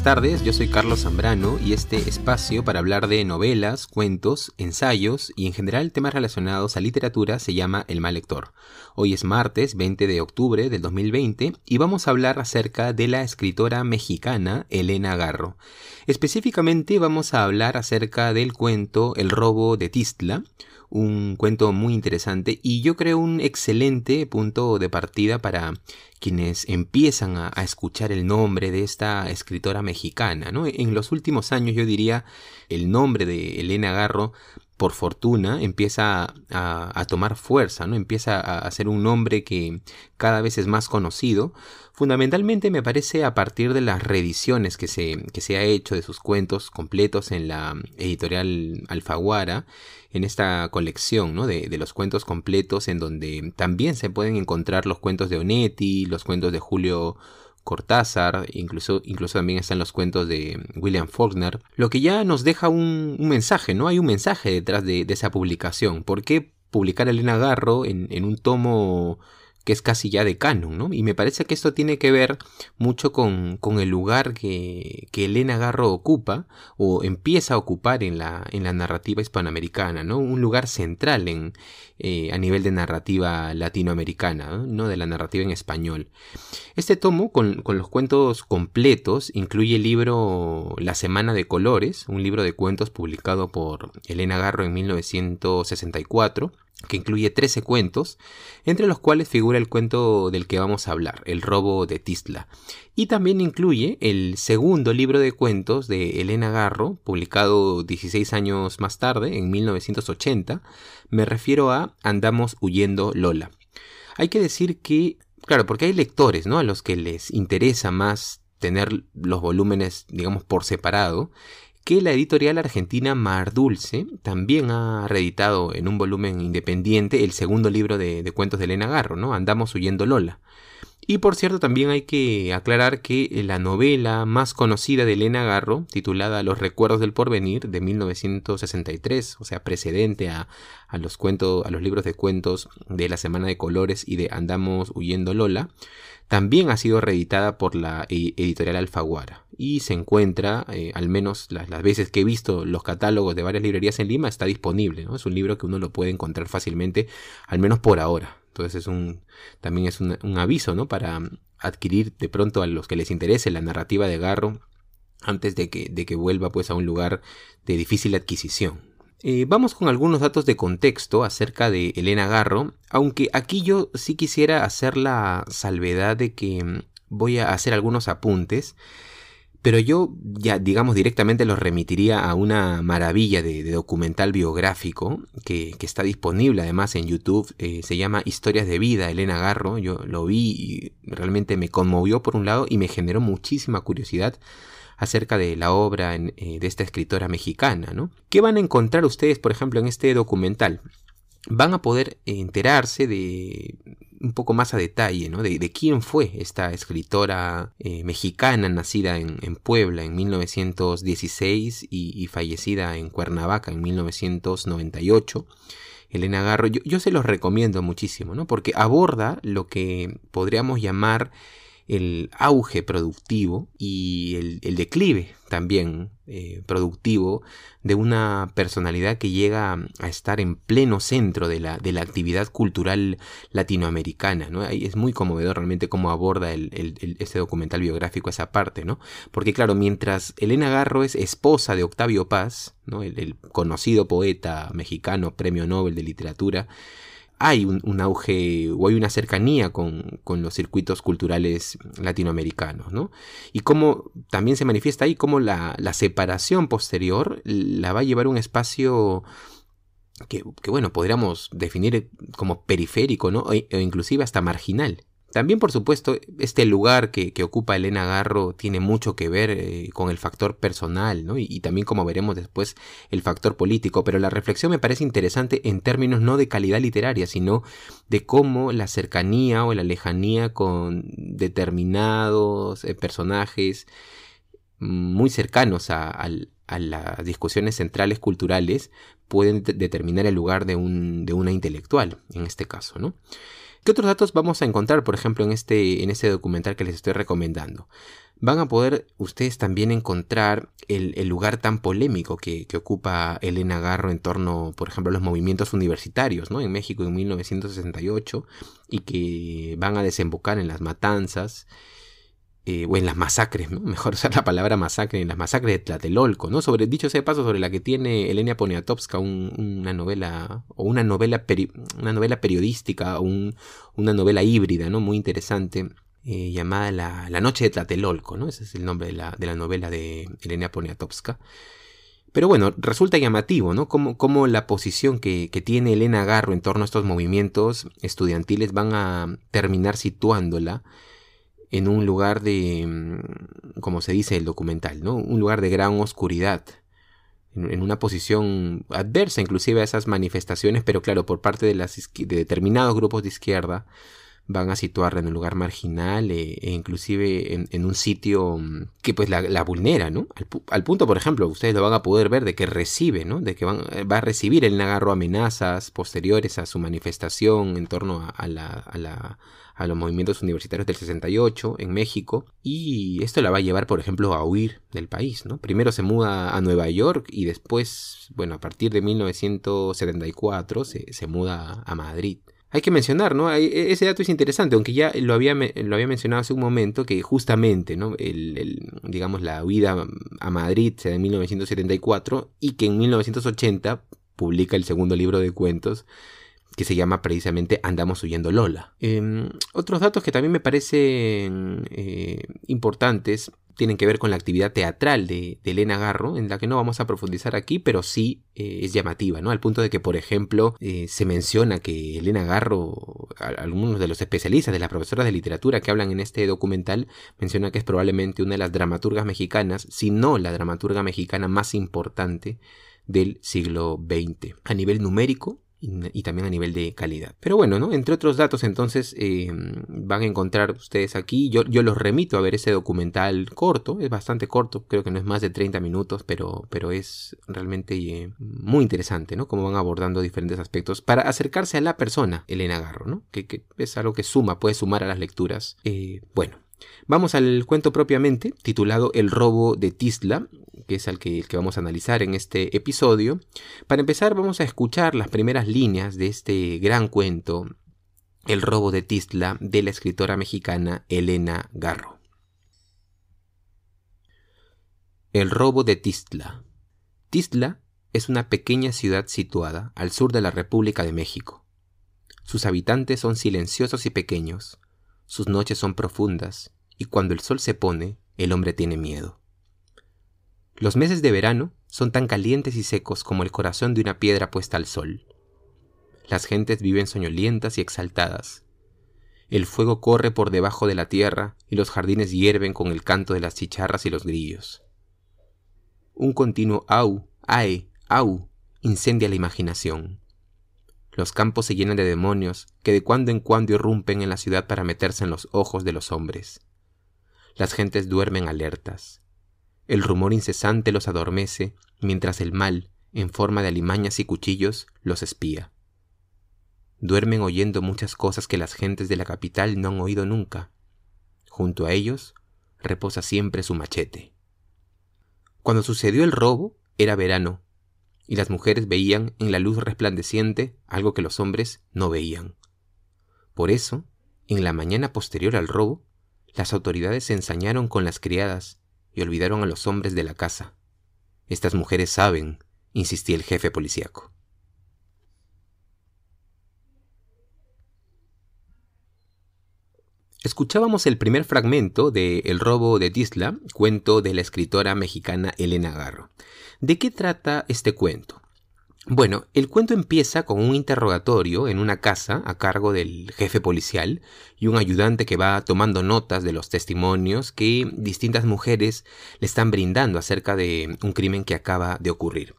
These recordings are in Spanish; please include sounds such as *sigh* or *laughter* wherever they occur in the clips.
Buenas tardes, yo soy Carlos Zambrano y este espacio para hablar de novelas, cuentos, ensayos y en general temas relacionados a literatura se llama El Mal Lector. Hoy es martes 20 de octubre del 2020 y vamos a hablar acerca de la escritora mexicana Elena Garro. Específicamente vamos a hablar acerca del cuento El robo de Tistla, un cuento muy interesante y yo creo un excelente punto de partida para quienes empiezan a, escuchar el nombre de esta escritora mexicana. ¿no? En los últimos años yo diría el nombre de Elena Garro por fortuna, empieza a, tomar fuerza, ¿no? Empieza a, ser un nombre que cada vez es más conocido. Fundamentalmente me parece a partir de las reediciones que se, que se ha hecho de sus cuentos completos en la editorial Alfaguara, en esta colección, ¿no? De, de los cuentos completos, en donde también se pueden encontrar los cuentos de Onetti, los cuentos de Julio Cortázar, incluso, incluso también están los cuentos de William Faulkner, lo que ya nos deja un, mensaje, ¿no? Hay un mensaje detrás de, esa publicación. ¿Por qué publicar a Elena Garro en, en un tomo que es casi ya de canon, ¿no? Y me parece que esto tiene que ver mucho con, con el lugar que, que, Elena Garro ocupa o empieza a ocupar en la, en la narrativa hispanoamericana, ¿no? Un lugar central en, eh, a nivel de narrativa latinoamericana, ¿no? De la narrativa en español. Este tomo, con, con los cuentos completos, incluye el libro La Semana de Colores, un libro de cuentos publicado por Elena Garro en 1964, que incluye 13 cuentos, entre los cuales figura el cuento del que vamos a hablar, El robo de Tistla. Y también incluye el segundo libro de cuentos de Elena Garro, publicado 16 años más tarde, en 1980. Me refiero a Andamos huyendo Lola. Hay que decir que, claro, porque hay lectores, ¿no? A los que les interesa más tener los volúmenes, digamos, por separado que la editorial argentina Mar Dulce también ha reeditado en un volumen independiente el segundo libro de, cuentos de Elena Garro, ¿no? Andamos huyendo Lola. Y por cierto, también hay que aclarar que la novela más conocida de Elena Garro, titulada Los recuerdos del porvenir, de 1963, o sea, precedente a, los a los libros de cuentos de La Semana de Colores y de Andamos huyendo Lola, también ha sido reeditada por la e, editorial Alfaguara y se encuentra, eh, al menos las, veces que he visto los catálogos de varias librerías en Lima, está disponible. ¿no? Es un libro que uno lo puede encontrar fácilmente, al menos por ahora. Entonces es un, también es un, aviso ¿no? para adquirir de pronto a los que les interese la narrativa de Garro antes de que, de que vuelva pues a un lugar de difícil adquisición. Eh, vamos con algunos datos de contexto acerca de Elena Garro, aunque aquí yo sí quisiera hacer la salvedad de que mm, voy a hacer algunos apuntes, pero yo ya digamos directamente los remitiría a una maravilla de, documental biográfico que, está disponible además en YouTube, eh, se llama Historias de Vida, Elena Garro, yo lo vi y realmente me conmovió por un lado y me generó muchísima curiosidad acerca de la obra eh, de esta escritora mexicana, ¿no? ¿Qué van a encontrar ustedes, por ejemplo, en este documental? Van a poder enterarse de un poco más a detalle, ¿no? De, quién fue esta escritora eh, mexicana nacida en, Puebla en 1916 y, fallecida en Cuernavaca en 1998. Elena Garro, yo, yo se los recomiendo muchísimo, ¿no? Porque aborda lo que podríamos llamar el auge productivo y el, declive también eh, productivo de una personalidad que llega a estar en pleno centro de la, de la actividad cultural latinoamericana. ¿no? Es muy conmovedor realmente cómo aborda el, este documental biográfico esa parte, ¿no? Porque claro, mientras Elena Garro es esposa de Octavio Paz, ¿no? el conocido poeta mexicano, premio Nobel de Literatura, hay un, auge o hay una cercanía con, los circuitos culturales latinoamericanos, ¿no? Y cómo también se manifiesta ahí cómo la, separación posterior la va a llevar a un espacio que, bueno, podríamos definir como periférico, ¿no? E, o inclusive hasta marginal. También, por supuesto, este lugar que, ocupa Elena Garro tiene mucho que ver eh, con el factor personal, ¿no? Y, también, como veremos después, el factor político. Pero la reflexión me parece interesante en términos no de calidad literaria, sino de cómo la cercanía o la lejanía con determinados eh, personajes muy cercanos a, las discusiones centrales culturales pueden determinar el lugar de, un, de una intelectual, en este caso, ¿no? ¿Qué otros datos vamos a encontrar, por ejemplo, en este, en este documental que les estoy recomendando? van a poder ustedes también encontrar el, lugar tan polémico que, ocupa Elena Garro en torno, por ejemplo, a los movimientos universitarios ¿no? en México en 1968 y que van a desembocar en las matanzas eh, o en las masacres, *laughs* mejor usar la palabra masacre, en las masacres de Tlatelolco, ¿no? Sobre, dicho sea paso, sobre la que tiene Elena Poniatowska una novela, o una novela, una novela periodística, o una novela híbrida, ¿no? Muy interesante, eh, llamada la, Noche de Tlatelolco, ¿no? Ese es el nombre de la, de la novela de Elena Poniatowska. Pero bueno, resulta llamativo, ¿no? Cómo, la posición que, que, tiene Elena Garro en torno a estos movimientos estudiantiles van a terminar situándola en un lugar de, mm, como se dice el documental, ¿no? Un lugar de gran oscuridad, en, una posición adversa inclusive a esas manifestaciones, pero claro, por parte de, las, de determinados grupos de izquierda, van a situarla en un lugar marginal e, e inclusive en, un sitio mm, que pues la, vulnera, ¿no? Al, punto, por ejemplo, ustedes lo van a poder ver de que recibe, ¿no? De que van, va a recibir el Nagarro amenazas posteriores a su manifestación en torno a, la, a, la, a los movimientos universitarios del 68 en México y esto la va a llevar, por ejemplo, a huir del país, ¿no? Primero se muda a Nueva York y después, bueno, a partir de 1974 se, se muda a Madrid. Hay que mencionar, ¿no? E, ese dato es interesante, aunque ya lo había, lo había mencionado hace un momento, que justamente, ¿no? El, digamos, la huida a Madrid se da en 1974 y que en 1980 publica el segundo libro de cuentos que se llama precisamente Andamos huyendo Lola. Em, otros datos que también me parecen eh, importantes tienen que ver con la actividad teatral de, Elena Garro, en la que no vamos a profundizar aquí, pero sí eh, es llamativa, ¿no? Al punto de que, por ejemplo, eh, se menciona que Elena Garro, algunos de los especialistas, de las profesoras de literatura que hablan en este documental, menciona que es probablemente una de las dramaturgas mexicanas, si no la dramaturga mexicana más importante del siglo XX. A nivel numérico, y, también a nivel de calidad. Pero bueno, ¿no? Entre otros datos, entonces eh, van a encontrar ustedes aquí. Yo, yo los remito a ver ese documental corto, es bastante corto, creo que no es más de 30 minutos, pero, pero es realmente eh, muy interesante, ¿no? Cómo van abordando diferentes aspectos para acercarse a la persona, Elena Garro, ¿no? Que, que es algo que suma, puede sumar a las lecturas. Eh, bueno, Vamos al cuento propiamente, titulado El robo de Tisla, que es el que, vamos a analizar en este episodio. Para empezar, vamos a escuchar las primeras líneas de este gran cuento, El robo de Tisla, de la escritora mexicana Elena Garro. El robo de Tistla. Tistla es una pequeña ciudad situada al sur de la República de México. Sus habitantes son silenciosos y pequeños, sus noches son profundas, y cuando el sol se pone, el hombre tiene miedo. Los meses de verano son tan calientes y secos como el corazón de una piedra puesta al sol. Las gentes viven soñolientas y exaltadas. El fuego corre por debajo de la tierra y los jardines hierven con el canto de las chicharras y los grillos. Un continuo au, ae, au incendia la imaginación. Los campos se llenan de demonios que de cuando en cuando irrumpen en la ciudad para meterse en los ojos de los hombres. Las gentes duermen alertas. El rumor incesante los adormece, mientras el mal, en forma de alimañas y cuchillos, los espía. Duermen oyendo muchas cosas que las gentes de la capital no han oído nunca. Junto a ellos reposa siempre su machete. Cuando sucedió el robo, era verano, y las mujeres veían en la luz resplandeciente algo que los hombres no veían. Por eso, en la mañana posterior al robo, las autoridades se ensañaron con las criadas y olvidaron a los hombres de la casa. Estas mujeres saben, insistía el jefe policíaco. Escuchábamos el primer fragmento de El robo de Tisla, cuento de la escritora mexicana Elena Garro. ¿De qué trata este cuento? Bueno, el cuento empieza con un interrogatorio en una casa a cargo del jefe policial y un ayudante que va tomando notas de los testimonios que distintas mujeres le están brindando acerca de un crimen que acaba de ocurrir.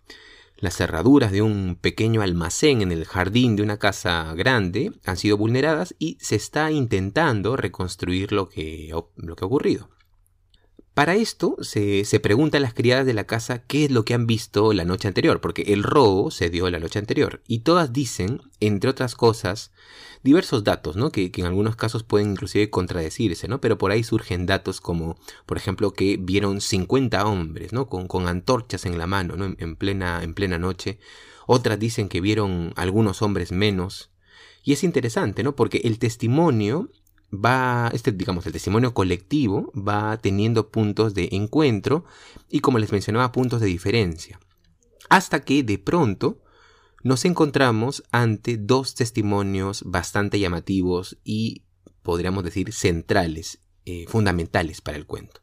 Las cerraduras de un pequeño almacén en el jardín de una casa grande han sido vulneradas y se está intentando reconstruir lo que, lo que ha ocurrido. Para esto se, se preguntan las criadas de la casa qué es lo que han visto la noche anterior, porque el robo se dio la noche anterior. Y todas dicen, entre otras cosas, diversos datos, ¿no? Que, en algunos casos pueden inclusive contradecirse, ¿no? Pero por ahí surgen datos como, por ejemplo, que vieron 50 hombres, ¿no? Con, con antorchas en la mano, ¿no? En, plena, en plena noche. Otras dicen que vieron algunos hombres menos. Y es interesante, ¿no? Porque el testimonio va, este, digamos, el testimonio colectivo va teniendo puntos de encuentro y como les mencionaba, puntos de diferencia. Hasta que de pronto nos encontramos ante dos testimonios bastante llamativos y podríamos decir centrales, eh, fundamentales para el cuento.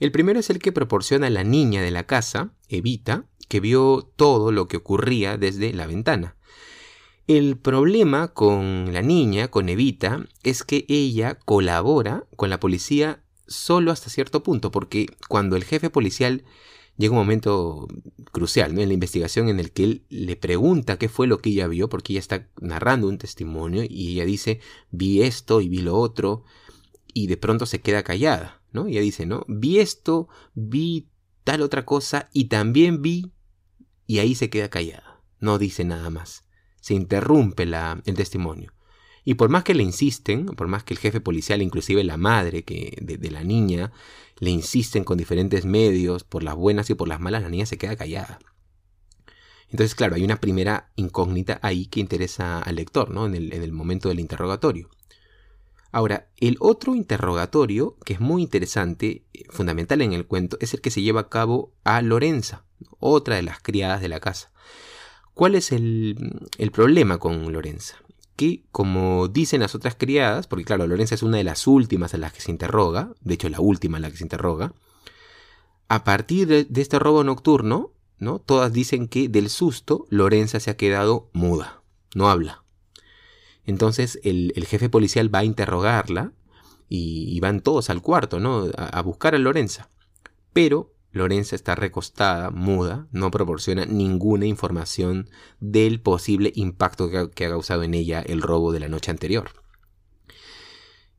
El primero es el que proporciona la niña de la casa, Evita, que vio todo lo que ocurría desde la ventana. El problema con la niña, con Evita, es que ella colabora con la policía solo hasta cierto punto, porque cuando el jefe policial llega un momento crucial en la investigación en el que él le pregunta qué fue lo que ella vio, porque ella está narrando un testimonio y ella dice, vi esto y vi lo otro, y de pronto se queda callada, ¿no? ella dice, ¿no? Vi esto, vi tal otra cosa y también vi, y ahí se queda callada, no dice nada más se interrumpe el testimonio. Y por más que le insisten, por más que el jefe policial, inclusive la madre que, de, la niña, le insisten con diferentes medios, por las buenas y por las malas, la niña se queda callada. Entonces, claro, hay una primera incógnita ahí que interesa al lector, ¿no? En el, en el momento del interrogatorio. Ahora, el otro interrogatorio, que es muy interesante, eh, fundamental en el cuento, es el que se lleva a cabo a Lorenza, otra de las criadas de la casa. ¿Cuál es el, problema con Lorenza? Que, como dicen las otras criadas, porque claro, Lorenza es una de las últimas a las que se interroga, de hecho la última a la que se interroga, a partir de, este robo nocturno, ¿no? Todas dicen que del susto Lorenza se ha quedado muda, no habla. Entonces el, jefe policial va a interrogarla y, van todos al cuarto, ¿no? A buscar a Lorenza. Pero Lorenza está recostada, muda, no proporciona ninguna información del posible impacto que ha, causado en ella el robo de la noche anterior.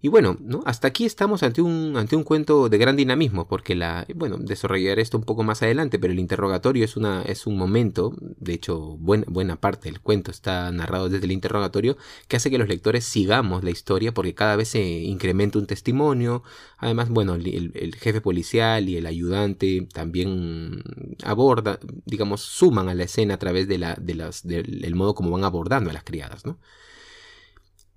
Y bueno, ¿no? hasta aquí estamos ante un, ante un cuento de gran dinamismo, porque la, bueno, desarrollaré esto un poco más adelante, pero el interrogatorio es, una, es un momento, de hecho, buena, buena parte del cuento está narrado desde el interrogatorio, que hace que los lectores sigamos la historia, porque cada vez se incrementa un testimonio, además, bueno, el, jefe policial y el ayudante también aborda, digamos, suman a la escena a través de la, de las, del modo como van abordando a las criadas, ¿no?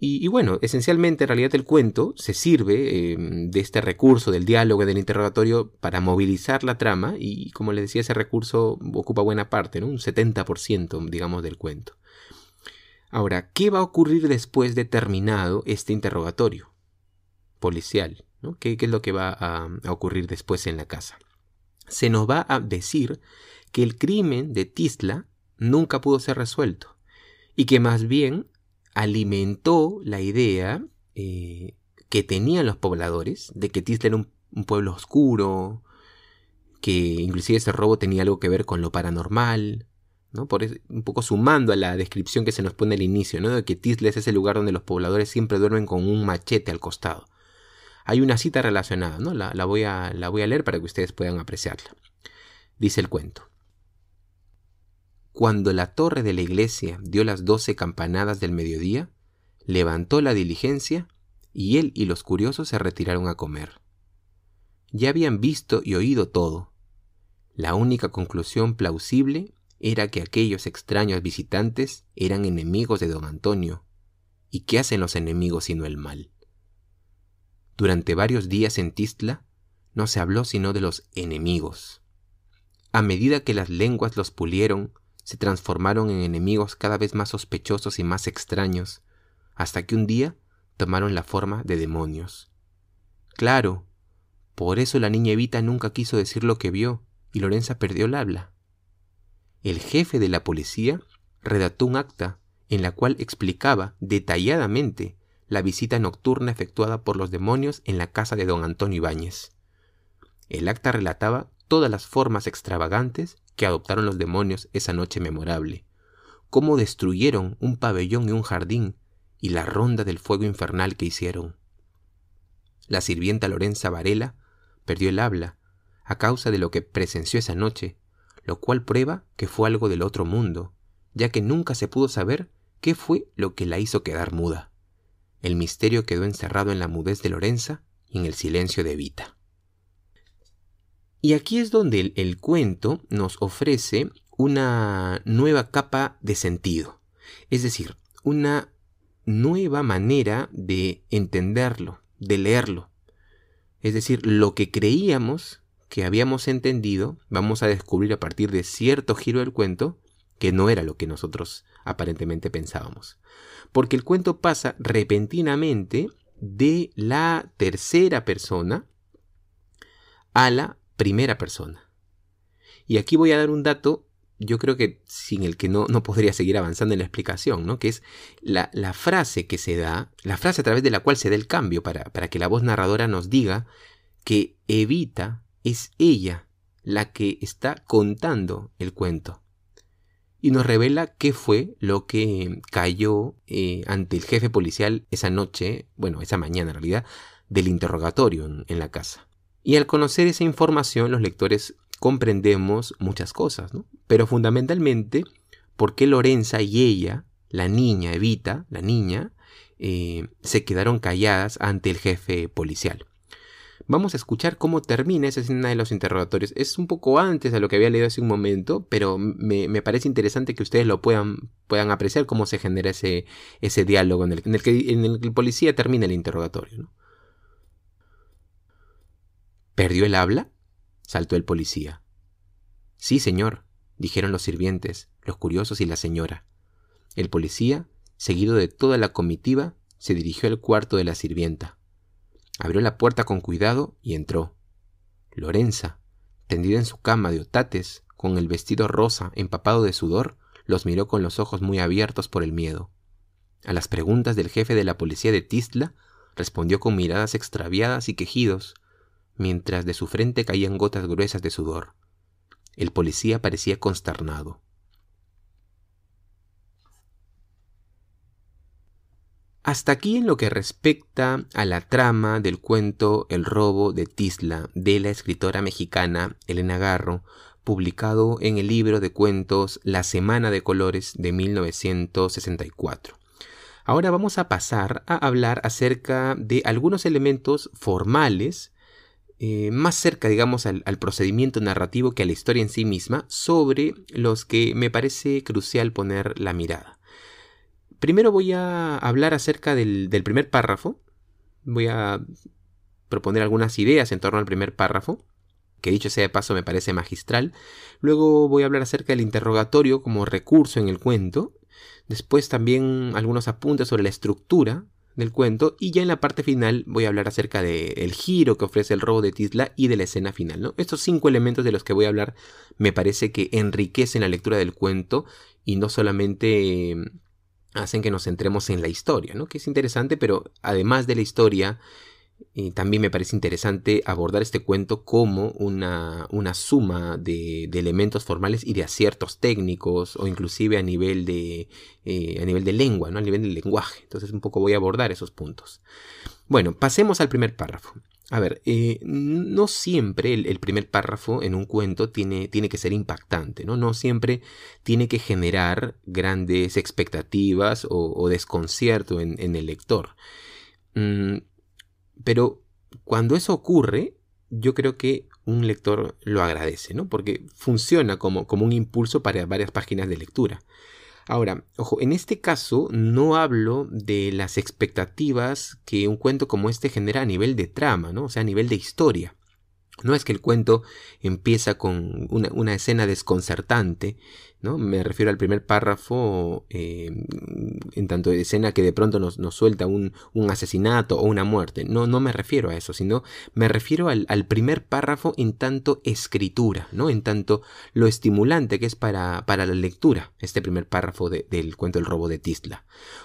Y, bueno, esencialmente en realidad el cuento se sirve em, de este recurso del diálogo, del interrogatorio, para movilizar la trama y como les decía, ese recurso ocupa buena parte, ¿no? un 70% digamos del cuento. Ahora, ¿qué va a ocurrir después de terminado este interrogatorio policial? ¿no? ¿Qué, es lo que va a, a ocurrir después en la casa? Se nos va a decir que el crimen de Tisla nunca pudo ser resuelto y que más bien alimentó la idea eh, que tenían los pobladores de que Tisla era un, pueblo oscuro, que inclusive ese robo tenía algo que ver con lo paranormal, ¿no? Por un poco sumando a la descripción que se nos pone al inicio, ¿no? De que Tisla es ese lugar donde los pobladores siempre duermen con un machete al costado. Hay una cita relacionada, ¿no? La, voy, a, la voy a leer para que ustedes puedan apreciarla. Dice el cuento. Cuando la torre de la iglesia dio las doce campanadas del mediodía, levantó la diligencia y él y los curiosos se retiraron a comer. Ya habían visto y oído todo. La única conclusión plausible era que aquellos extraños visitantes eran enemigos de don Antonio. ¿Y qué hacen los enemigos sino el mal? Durante varios días en Tistla no se habló sino de los enemigos. A medida que las lenguas los pulieron, se transformaron en enemigos cada vez más sospechosos y más extraños, hasta que un día tomaron la forma de demonios. Claro, por eso la niña Evita nunca quiso decir lo que vio y Lorenza perdió el habla. El jefe de la policía redactó un acta en la cual explicaba detalladamente la visita nocturna efectuada por los demonios en la casa de don Antonio Ibáñez. El acta relataba todas las formas extravagantes que adoptaron los demonios esa noche memorable, cómo destruyeron un pabellón y un jardín, y la ronda del fuego infernal que hicieron. La sirvienta Lorenza Varela perdió el habla a causa de lo que presenció esa noche, lo cual prueba que fue algo del otro mundo, ya que nunca se pudo saber qué fue lo que la hizo quedar muda. El misterio quedó encerrado en la mudez de Lorenza y en el silencio de Evita. Y aquí es donde el, cuento nos ofrece una nueva capa de sentido, es decir, una nueva manera de entenderlo, de leerlo. Es decir, lo que creíamos que habíamos entendido, vamos a descubrir a partir de cierto giro del cuento que no era lo que nosotros aparentemente pensábamos. Porque el cuento pasa repentinamente de la tercera persona a la primera persona. Y aquí voy a dar un dato, yo creo que sin el que no, no podría seguir avanzando en la explicación, ¿no? que es la, la, frase que se da, la frase a través de la cual se da el cambio para, para que la voz narradora nos diga que evita es ella la que está contando el cuento. Y nos revela qué fue lo que cayó eh, ante el jefe policial esa noche, bueno, esa mañana en realidad, del interrogatorio en, la casa. Y al conocer esa información, los lectores comprendemos muchas cosas, ¿no? Pero fundamentalmente, por qué Lorenza y ella, la niña Evita, la niña, eh, se quedaron calladas ante el jefe policial. Vamos a escuchar cómo termina esa escena de los interrogatorios. Es un poco antes de lo que había leído hace un momento, pero me, parece interesante que ustedes lo puedan, puedan apreciar cómo se genera ese, ese diálogo en el, en el, que, en el policía termina el interrogatorio. ¿Perdió el habla? saltó el policía. Sí, señor, dijeron los sirvientes, los curiosos y la señora. El policía, seguido de toda la comitiva, se dirigió al cuarto de la sirvienta. Abrió la puerta con cuidado y entró. Lorenza, tendida en su cama de otates, con el vestido rosa empapado de sudor, los miró con los ojos muy abiertos por el miedo. A las preguntas del jefe de la policía de Tistla, respondió con miradas extraviadas y quejidos, mientras de su frente caían gotas gruesas de sudor. El policía parecía consternado. Hasta aquí en lo que respecta a la trama del cuento El robo de Tisla de la escritora mexicana Elena Garro, publicado en el libro de cuentos La Semana de Colores de 1964. Ahora vamos a pasar a hablar acerca de algunos elementos formales, eh, más cerca, digamos, al, al procedimiento narrativo que a la historia en sí misma, sobre los que me parece crucial poner la mirada. Primero voy a hablar acerca del, primer párrafo. Voy a proponer algunas ideas en torno al primer párrafo, que dicho sea de paso me parece magistral. Luego voy a hablar acerca del interrogatorio como recurso en el cuento. Después también algunos apuntes sobre la estructura del cuento. Y ya en la parte final voy a hablar acerca del giro que ofrece el robo de Tisla y de la escena final. ¿no? Estos cinco elementos de los que voy a hablar me parece que enriquecen la lectura del cuento y no solamente hacen que nos centremos en la historia. Que es interesante, pero además de la historia, también me parece interesante abordar este cuento como una, una suma de, elementos formales y de aciertos técnicos o inclusive a nivel de, eh, a nivel de lengua, ¿no? a nivel del lenguaje. Entonces un poco voy a abordar esos puntos. Bueno, pasemos al primer párrafo. A ver, eh, no siempre el, primer párrafo en un cuento tiene, tiene, que ser impactante, ¿no? No siempre tiene que generar grandes expectativas o, desconcierto en, el lector. Mm, pero cuando eso ocurre, yo creo que un lector lo agradece, ¿no? Porque funciona como, como un impulso para varias páginas de lectura. Ahora, ojo, en este caso no hablo de las expectativas que un cuento como este genera a nivel de trama, ¿no? O sea, a nivel de historia. No es que el cuento empieza con una, escena desconcertante, ¿no? Me refiero al primer párrafo, eh, en tanto de escena que de pronto nos, suelta un, asesinato o una muerte. No, no me refiero a eso, sino me refiero al, primer párrafo en tanto escritura, ¿no? En tanto lo estimulante que es para, la lectura, este primer párrafo del cuento El robo de Tisla.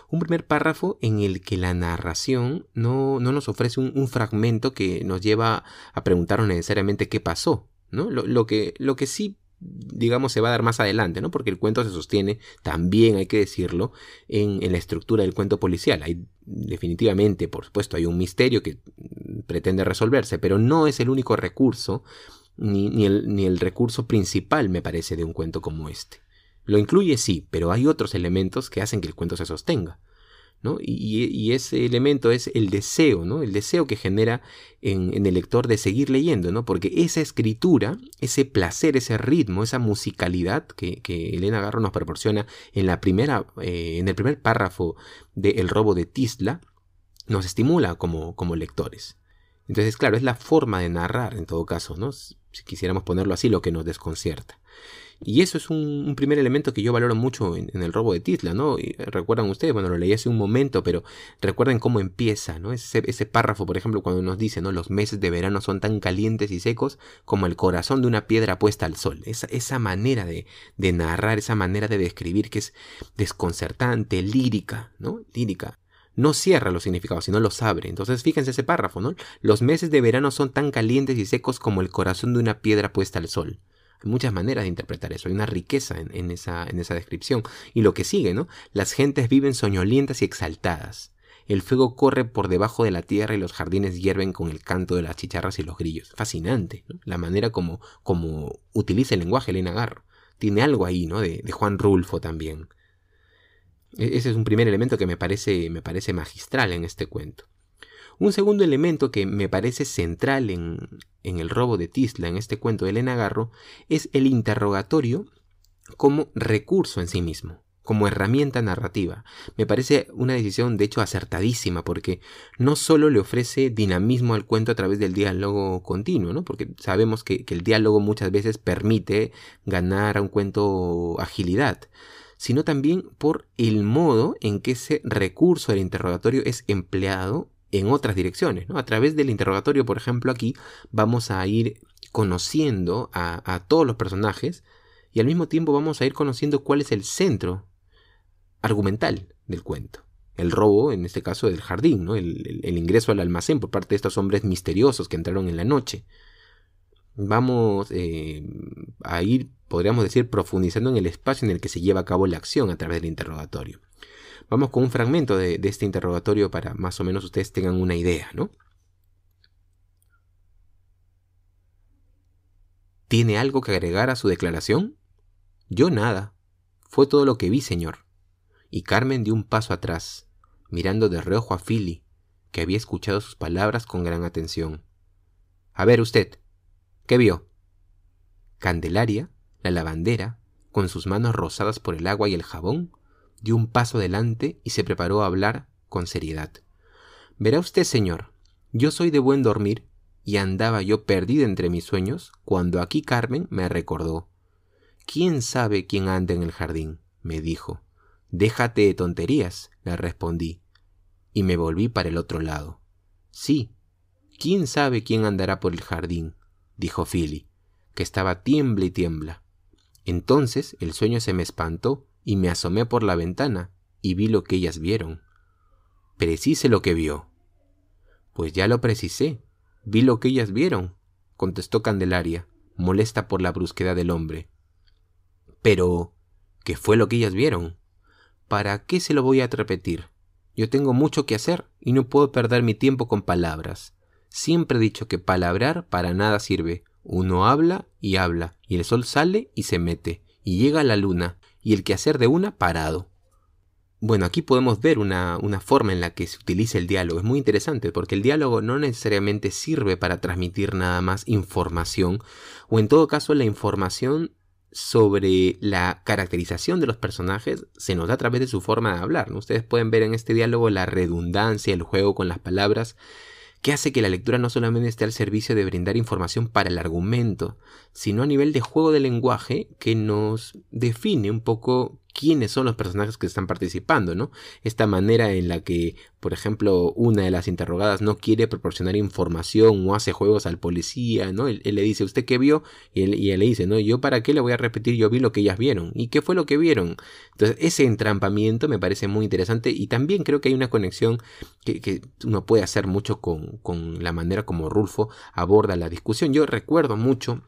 Un primer párrafo en el que la narración no, no nos ofrece un, fragmento que nos lleva a preguntarnos necesariamente qué pasó, ¿no? Lo que sí digamos, se va a dar más adelante, ¿no? Porque el cuento se sostiene, también hay que decirlo, en, en, la estructura del cuento policial. Hay definitivamente, por supuesto, hay un misterio que pretende resolverse, pero no es el único recurso ni, ni, el, ni el recurso principal, me parece, de un cuento como este. Lo incluye, sí, pero hay otros elementos que hacen que el cuento se sostenga. Y, ese elemento es el deseo, ¿no? El deseo que genera en, el lector de seguir leyendo. Porque esa escritura, ese placer, ese ritmo, esa musicalidad que, Elena Garro nos proporciona en la primera, eh, en el primer párrafo de El robo de Tisla, nos estimula como, lectores. Entonces, claro, es la forma de narrar, en todo caso. Si quisiéramos ponerlo así, lo que nos desconcierta. Y eso es un, primer elemento que yo valoro mucho en, el robo de Titla, ¿no? Y recuerdan ustedes, bueno, lo leí hace un momento, pero recuerden cómo empieza, ¿no? Ese, ese párrafo, por ejemplo, cuando nos dice, ¿no? Los meses de verano son tan calientes y secos como el corazón de una piedra puesta al sol. Esa, esa manera de, de narrar, esa manera de describir que es desconcertante, lírica, ¿no? Lírica no cierra los significados, sino los abre. Entonces fíjense ese párrafo, ¿no? Los meses de verano son tan calientes y secos como el corazón de una piedra puesta al sol. Hay muchas maneras de interpretar eso, hay una riqueza en, esa, en esa descripción. Y lo que sigue, ¿no? Las gentes viven soñolientas y exaltadas. El fuego corre por debajo de la tierra y los jardines hierven con el canto de las chicharras y los grillos. Fascinante. La manera como, como utiliza el lenguaje Elena Garro. Tiene algo ahí, ¿no? De, de Juan Rulfo también. E, ese es un primer elemento que me parece, me parece magistral en este cuento. Un segundo elemento que me parece central en, el robo de Tisla, en este cuento de Elena Garro, es el interrogatorio como recurso en sí mismo, como herramienta narrativa. Me parece una decisión de hecho acertadísima porque no solo le ofrece dinamismo al cuento a través del diálogo continuo, ¿no? porque sabemos que, que el diálogo muchas veces permite ganar a un cuento agilidad, sino también por el modo en que ese recurso del interrogatorio es empleado en otras direcciones. A través del interrogatorio, por ejemplo, aquí vamos a ir conociendo a, todos los personajes y al mismo tiempo vamos a ir conociendo cuál es el centro argumental del cuento. El robo, en este caso, del jardín, el, ingreso al almacén por parte de estos hombres misteriosos que entraron en la noche. Vamos eh, a ir, podríamos decir, profundizando en el espacio en el que se lleva a cabo la acción a través del interrogatorio. Vamos con un fragmento de, este interrogatorio para más o menos ustedes tengan una idea, ¿no? ¿Tiene algo que agregar a su declaración? Yo nada. Fue todo lo que vi, señor. Y Carmen dio un paso atrás, mirando de reojo a Philly, que había escuchado sus palabras con gran atención. A ver usted, ¿qué vio? Candelaria, la lavandera, con sus manos rosadas por el agua y el jabón, dio un paso adelante y se preparó a hablar con seriedad. Verá usted, señor, yo soy de buen dormir y andaba yo perdida entre mis sueños cuando aquí Carmen me recordó. ¿Quién sabe quién anda en el jardín? me dijo. Déjate de tonterías, le respondí, y me volví para el otro lado. Sí, ¿quién sabe quién andará por el jardín? dijo Philly, que estaba tiembla y tiembla. Entonces el sueño se me espantó y me asomé por la ventana y vi lo que ellas vieron. Precise lo que vio. Pues ya lo precisé. Vi lo que ellas vieron, contestó Candelaria, molesta por la brusquedad del hombre. Pero, ¿qué fue lo que ellas vieron? ¿Para qué se lo voy a repetir? Yo tengo mucho que hacer y no puedo perder mi tiempo con palabras. Siempre he dicho que palabrar para nada sirve. Uno habla y habla, y el sol sale y se mete, y llega la luna, y el quehacer de una parado. Bueno, aquí podemos ver una, una, forma en la que se utiliza el diálogo. Es muy interesante porque el diálogo no necesariamente sirve para transmitir nada más información, o en todo caso la información sobre la caracterización de los personajes se nos da a través de su forma de hablar. Ustedes pueden ver en este diálogo la redundancia, el juego con las palabras que hace que la lectura no solamente esté al servicio de brindar información para el argumento, sino a nivel de juego de lenguaje que nos define un poco quiénes son los personajes que están participando, ¿no? Esta manera en la que, por ejemplo, una de las interrogadas no quiere proporcionar información o hace juegos al policía, ¿no? Él, le dice, ¿usted qué vio? Y él, le dice, ¿no? ¿Yo para qué le voy a repetir? Yo vi lo que ellas vieron. ¿Y qué fue lo que vieron? Entonces, ese entrampamiento me parece muy interesante y también creo que hay una conexión que, que uno puede hacer mucho con la manera como Rulfo aborda la discusión. Yo recuerdo mucho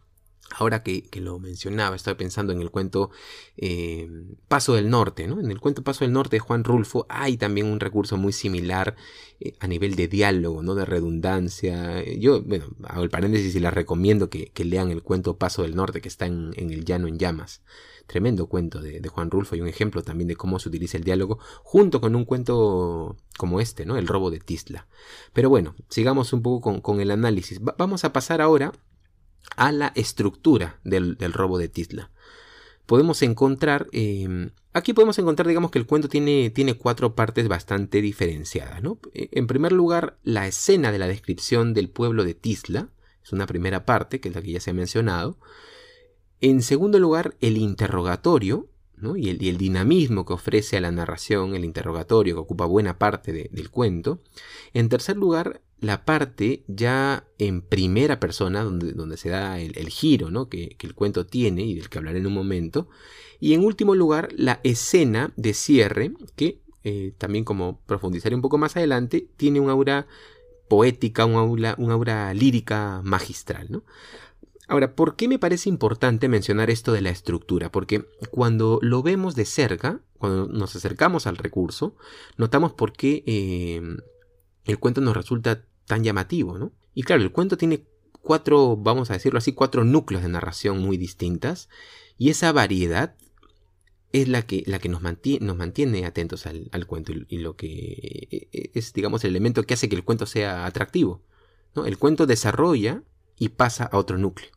Ahora que, lo mencionaba, estaba pensando en el cuento eh, Paso del Norte, ¿no? En el cuento Paso del Norte de Juan Rulfo hay también un recurso muy similar eh, a nivel de diálogo, ¿no? De redundancia. Yo, bueno, hago el paréntesis y les recomiendo que, lean el cuento Paso del Norte que está en, El Llano en Llamas. Tremendo cuento de, Juan Rulfo y un ejemplo también de cómo se utiliza el diálogo junto con un cuento como este, ¿no? El robo de Tisla. Pero bueno, sigamos un poco con, el análisis. vamos a pasar ahora a la estructura del, robo de Tisla. Podemos encontrar, em, aquí podemos encontrar, digamos que el cuento tiene, tiene cuatro partes bastante diferenciadas. E, en primer lugar, la escena de la descripción del pueblo de Tisla, es una primera parte, que es la que ya se ha mencionado. En segundo lugar, el interrogatorio, y, el, dinamismo que ofrece a la narración, el interrogatorio que ocupa buena parte del cuento. En tercer lugar, la parte ya en primera persona, donde, donde se da el, giro ¿no? que, el cuento tiene y del que hablaré en un momento. Y en último lugar, la escena de cierre, que eh, también como profundizaré un poco más adelante, tiene un aura poética, un aura, un aura lírica magistral. ¿no? Ahora, ¿por qué me parece importante mencionar esto de la estructura? Porque cuando lo vemos de cerca, cuando nos acercamos al recurso, notamos por qué eh, el cuento nos resulta tan llamativo, ¿no? Y claro, el cuento tiene cuatro, vamos a decirlo así, cuatro núcleos de narración muy distintas, y esa variedad es la que, la que nos, mantiene, nos mantiene atentos al, cuento y, lo que eh, es, digamos, el elemento que hace que el cuento sea atractivo. ¿no? El cuento desarrolla y pasa a otro núcleo.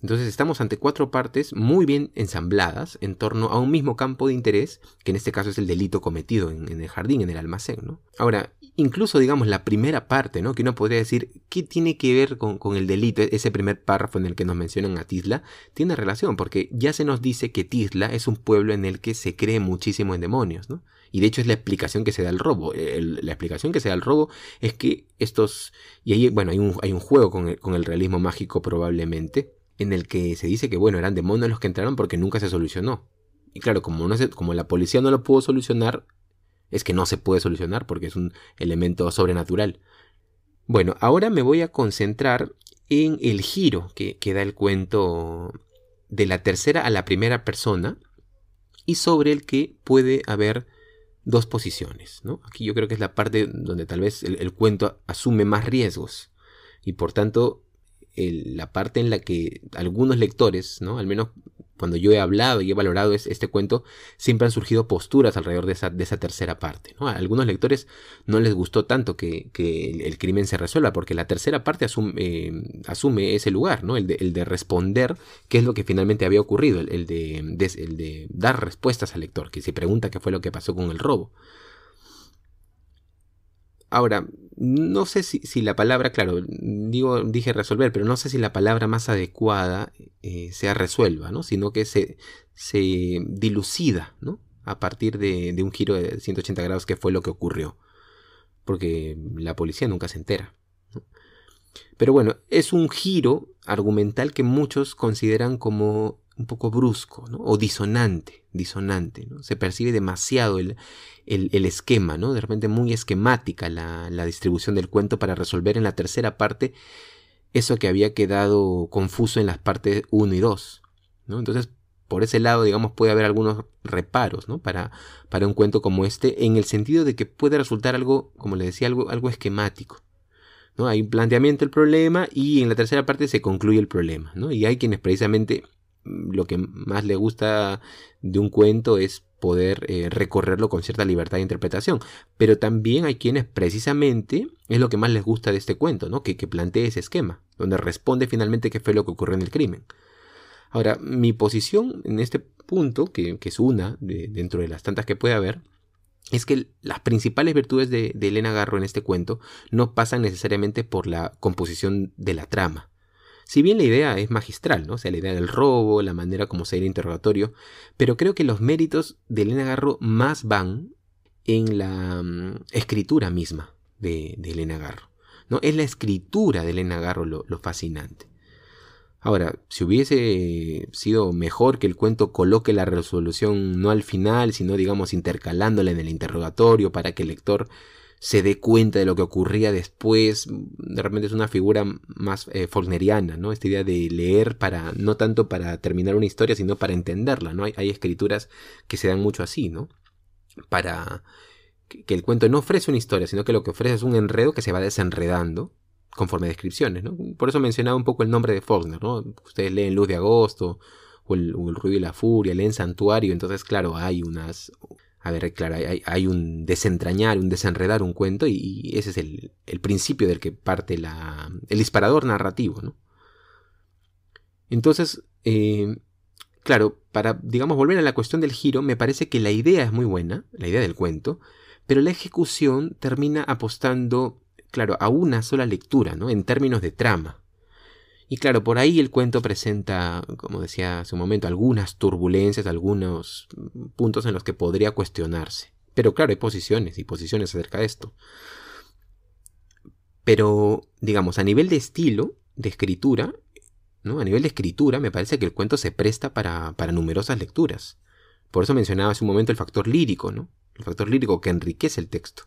Entonces estamos ante cuatro partes muy bien ensambladas en torno a un mismo campo de interés, que en este caso es el delito cometido en, el jardín, en el almacén. ¿no? Ahora, incluso digamos la primera parte, ¿no? que uno podría decir, ¿qué tiene que ver con, el delito? Ese primer párrafo en el que nos mencionan a Tisla, tiene relación, porque ya se nos dice que Tisla es un pueblo en el que se cree muchísimo en demonios. ¿no? Y de hecho es la explicación que se da al robo. la explicación que se da al robo es que estos... Y ahí, bueno, hay un, hay un juego con con el realismo mágico probablemente en el que se dice que, bueno, eran demonios los que entraron porque nunca se solucionó. Y claro, como, no se, como la policía no lo pudo solucionar, es que no se puede solucionar porque es un elemento sobrenatural. Bueno, ahora me voy a concentrar en el giro que, que da el cuento de la tercera a la primera persona y sobre el que puede haber dos posiciones. ¿no? Aquí yo creo que es la parte donde tal vez el, el cuento asume más riesgos y por tanto la parte en la que algunos lectores, ¿no? Al menos cuando yo he hablado y he valorado este cuento, siempre han surgido posturas alrededor de esa, de esa tercera parte. ¿no? A algunos lectores no les gustó tanto que, el, crimen se resuelva, porque la tercera parte asume, eh, ese lugar, ¿no? El de, el de, responder qué es lo que finalmente había ocurrido, el, de, el de dar respuestas al lector, que se pregunta qué fue lo que pasó con el robo. Ahora, no sé si, la palabra, claro, digo, dije resolver, pero no sé si la palabra más adecuada eh, sea resuelva, ¿no? Sino que se, se dilucida, ¿no? A partir de, un giro de 180 grados que fue lo que ocurrió. Porque la policía nunca se entera. Pero bueno, es un giro argumental que muchos consideran como un poco brusco o disonante, disonante. ¿no? Se percibe demasiado el, el, esquema, ¿no? de repente muy esquemática la, la, distribución del cuento para resolver en la tercera parte eso que había quedado confuso en las partes 1 y 2. ¿no? Entonces, por ese lado, digamos, puede haber algunos reparos ¿no? para, para un cuento como este, en el sentido de que puede resultar algo, como le decía, algo, algo esquemático. ¿no? Hay un planteamiento del problema y en la tercera parte se concluye el problema. ¿no? Y hay quienes precisamente lo que más le gusta de un cuento es poder eh, recorrerlo con cierta libertad de interpretación. Pero también hay quienes precisamente es lo que más les gusta de este cuento, ¿no? Que, que plantee ese esquema, donde responde finalmente qué fue lo que ocurrió en el crimen. Ahora, mi posición en este punto, que, es una dentro de las tantas que puede haber, es que las principales virtudes de, de Elena Garro en este cuento no pasan necesariamente por la composición de la trama, si bien la idea es magistral, ¿no? O sea, la idea del robo, la manera como se el interrogatorio, pero creo que los méritos de Elena Garro más van en la mm, escritura misma de, Elena Garro. ¿no? Es la escritura de Elena Garro lo, fascinante. Ahora, si hubiese sido mejor que el cuento coloque la resolución no al final, sino digamos intercalándola en el interrogatorio para que el lector se dé cuenta de lo que ocurría después. De repente es una figura más eh, Faulkneriana, ¿no? Esta idea de leer para, no tanto para terminar una historia, sino para entenderla, ¿no? Hay, escrituras que se dan mucho así, ¿no? Para que, el cuento no ofrece una historia, sino que lo que ofrece es un enredo que se va desenredando conforme descripciones, ¿no? Por eso mencionaba un poco el nombre de Faulkner, ¿no? Ustedes leen Luz de Agosto, o el, o el Ruido y la Furia, leen Santuario, entonces, claro, hay unas a ver, claro, hay, un desentrañar, un desenredar un cuento y, ese es el, principio del que parte la, el disparador narrativo, ¿no? Entonces, eh, claro, para, digamos, volver a la cuestión del giro, me parece que la idea es muy buena, la idea del cuento, pero la ejecución termina apostando, claro, a una sola lectura, ¿no? En términos de trama. Y claro, por ahí el cuento presenta, como decía hace un momento, algunas turbulencias, algunos puntos en los que podría cuestionarse. Pero claro, hay posiciones y posiciones acerca de esto. Pero, digamos, a nivel de estilo, de escritura, ¿no? A nivel de escritura, me parece que el cuento se presta para, para numerosas lecturas. Por eso mencionaba hace un momento el factor lírico, ¿no? El factor lírico que enriquece el texto.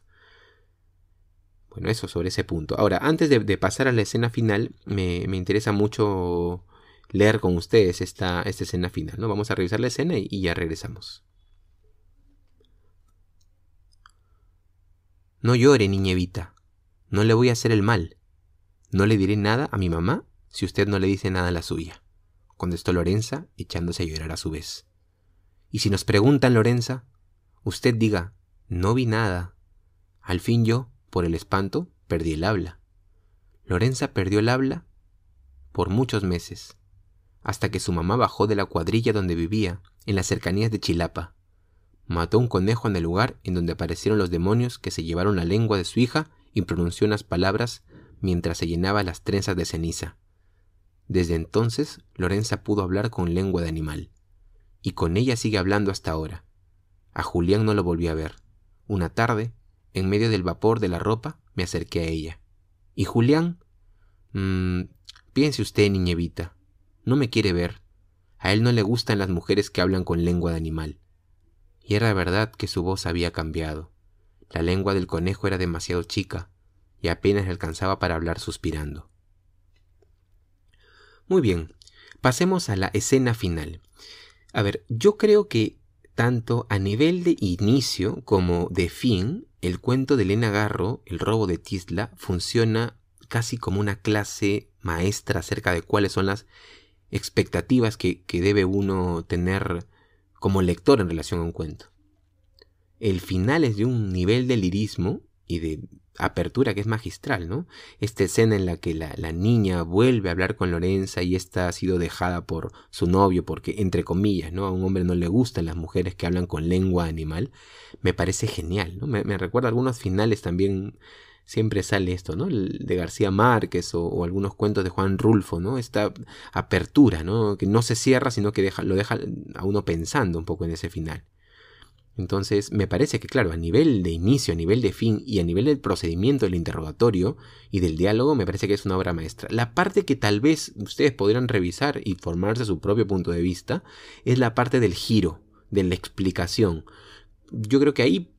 Bueno, eso sobre ese punto. Ahora, antes de, pasar a la escena final, me, interesa mucho leer con ustedes esta, esta, escena final. ¿no? Vamos a revisar la escena y, ya regresamos. No llore, niña Evita. No le voy a hacer el mal. No le diré nada a mi mamá si usted no le dice nada a la suya, contestó Lorenza, echándose a llorar a su vez. Y si nos preguntan, Lorenza, usted diga, no vi nada. Al fin yo, por el espanto, perdí el habla. Lorenza perdió el habla por muchos meses, hasta que su mamá bajó de la cuadrilla donde vivía, en las cercanías de Chilapa. Mató un conejo en el lugar en donde aparecieron los demonios que se llevaron la lengua de su hija y pronunció unas palabras mientras se llenaba las trenzas de ceniza. Desde entonces, Lorenza pudo hablar con lengua de animal. Y con ella sigue hablando hasta ahora. A Julián no lo volvió a ver. Una tarde, en medio del vapor de la ropa, me acerqué a ella. ¿Y Julián? Mmm, piense usted, niñevita. No me quiere ver. A él no le gustan las mujeres que hablan con lengua de animal. Y era verdad que su voz había cambiado. La lengua del conejo era demasiado chica y apenas alcanzaba para hablar suspirando. Muy bien, pasemos a la escena final. A ver, yo creo que tanto a nivel de inicio como de fin, el cuento de Elena Garro, El robo de Tisla, funciona casi como una clase maestra acerca de cuáles son las expectativas que, debe uno tener como lector en relación a un cuento. El final es de un nivel de lirismo y de apertura que es magistral, ¿no? Esta escena en la que la, niña vuelve a hablar con Lorenza y esta ha sido dejada por su novio porque, entre comillas, ¿no? A un hombre no le gustan las mujeres que hablan con lengua animal, me parece genial, ¿no? Me, recuerda algunos finales también, siempre sale esto, ¿no? de García Márquez o, algunos cuentos de Juan Rulfo, ¿no? Esta apertura, ¿no? Que no se cierra, sino que deja, lo deja a uno pensando un poco en ese final. Entonces, me parece que, claro, a nivel de inicio, a nivel de fin y a nivel del procedimiento del interrogatorio y del diálogo, me parece que es una obra maestra. La parte que tal vez ustedes podrían revisar y formarse su propio punto de vista es la parte del giro, de la explicación. Yo creo que ahí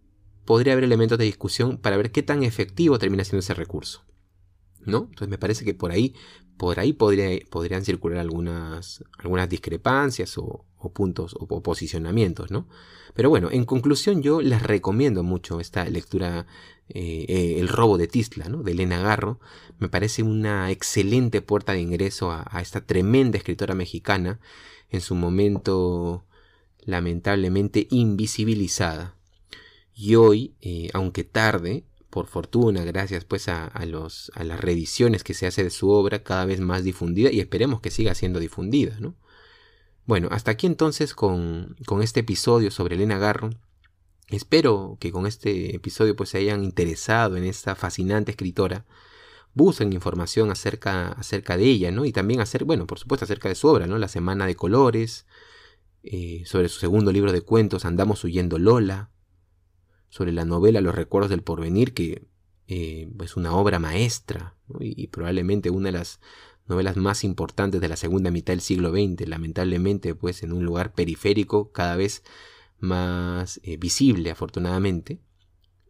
podría haber elementos de discusión para ver qué tan efectivo termina siendo ese recurso. ¿No? Entonces me parece que por ahí, por ahí podría, podrían circular algunas, discrepancias o, o puntos o, posicionamientos, ¿no? Pero bueno, en conclusión yo les recomiendo mucho esta lectura eh, eh, El robo de Tisla, ¿no? De Elena Garro. Me parece una excelente puerta de ingreso a, esta tremenda escritora mexicana, en su momento lamentablemente invisibilizada. Y hoy, eh, aunque tarde, por fortuna, gracias pues a, los, a las reediciones que se hace de su obra, cada vez más difundida y esperemos que siga siendo difundida, ¿no? Bueno, hasta aquí entonces con, con este episodio sobre Elena Garro. Espero que con este episodio pues se hayan interesado en esta fascinante escritora. Busquen información acerca, acerca de ella, ¿no? Y también hacer, bueno, por supuesto acerca de su obra, ¿no? La Semana de Colores, eh, sobre su segundo libro de cuentos, Andamos huyendo Lola, sobre la novela Los recuerdos del porvenir, que eh, es una obra maestra y, probablemente una de las novelas más importantes de la segunda mitad del siglo XX, lamentablemente pues en un lugar periférico cada vez más eh, visible afortunadamente.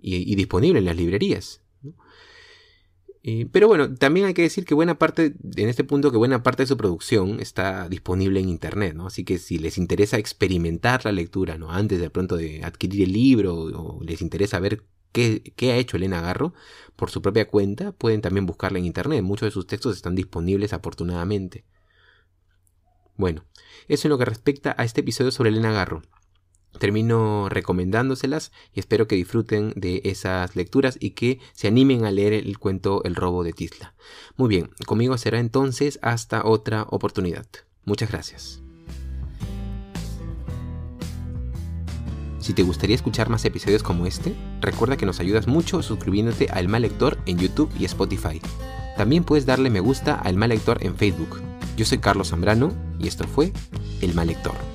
y, disponible en las librerías. Pero bueno, también hay que decir que buena parte, en este punto, que buena parte de su producción está disponible en internet, ¿no? Así que si les interesa experimentar la lectura, ¿no? Antes de pronto de adquirir el libro o les interesa ver qué, qué ha hecho Elena Garro por su propia cuenta, pueden también buscarla en internet. Muchos de sus textos están disponibles afortunadamente. Bueno, eso en lo que respecta a este episodio sobre Elena Garro. Termino recomendándoselas y espero que disfruten de esas lecturas y que se animen a leer el cuento El robo de Tisla. Muy bien, conmigo será entonces hasta otra oportunidad. Muchas gracias. Si te gustaría escuchar más episodios como este, recuerda que nos ayudas mucho suscribiéndote a El Mal Lector en YouTube y Spotify. También puedes darle me gusta a El Mal Lector en Facebook. Yo soy Carlos Zambrano y esto fue El Mal Lector.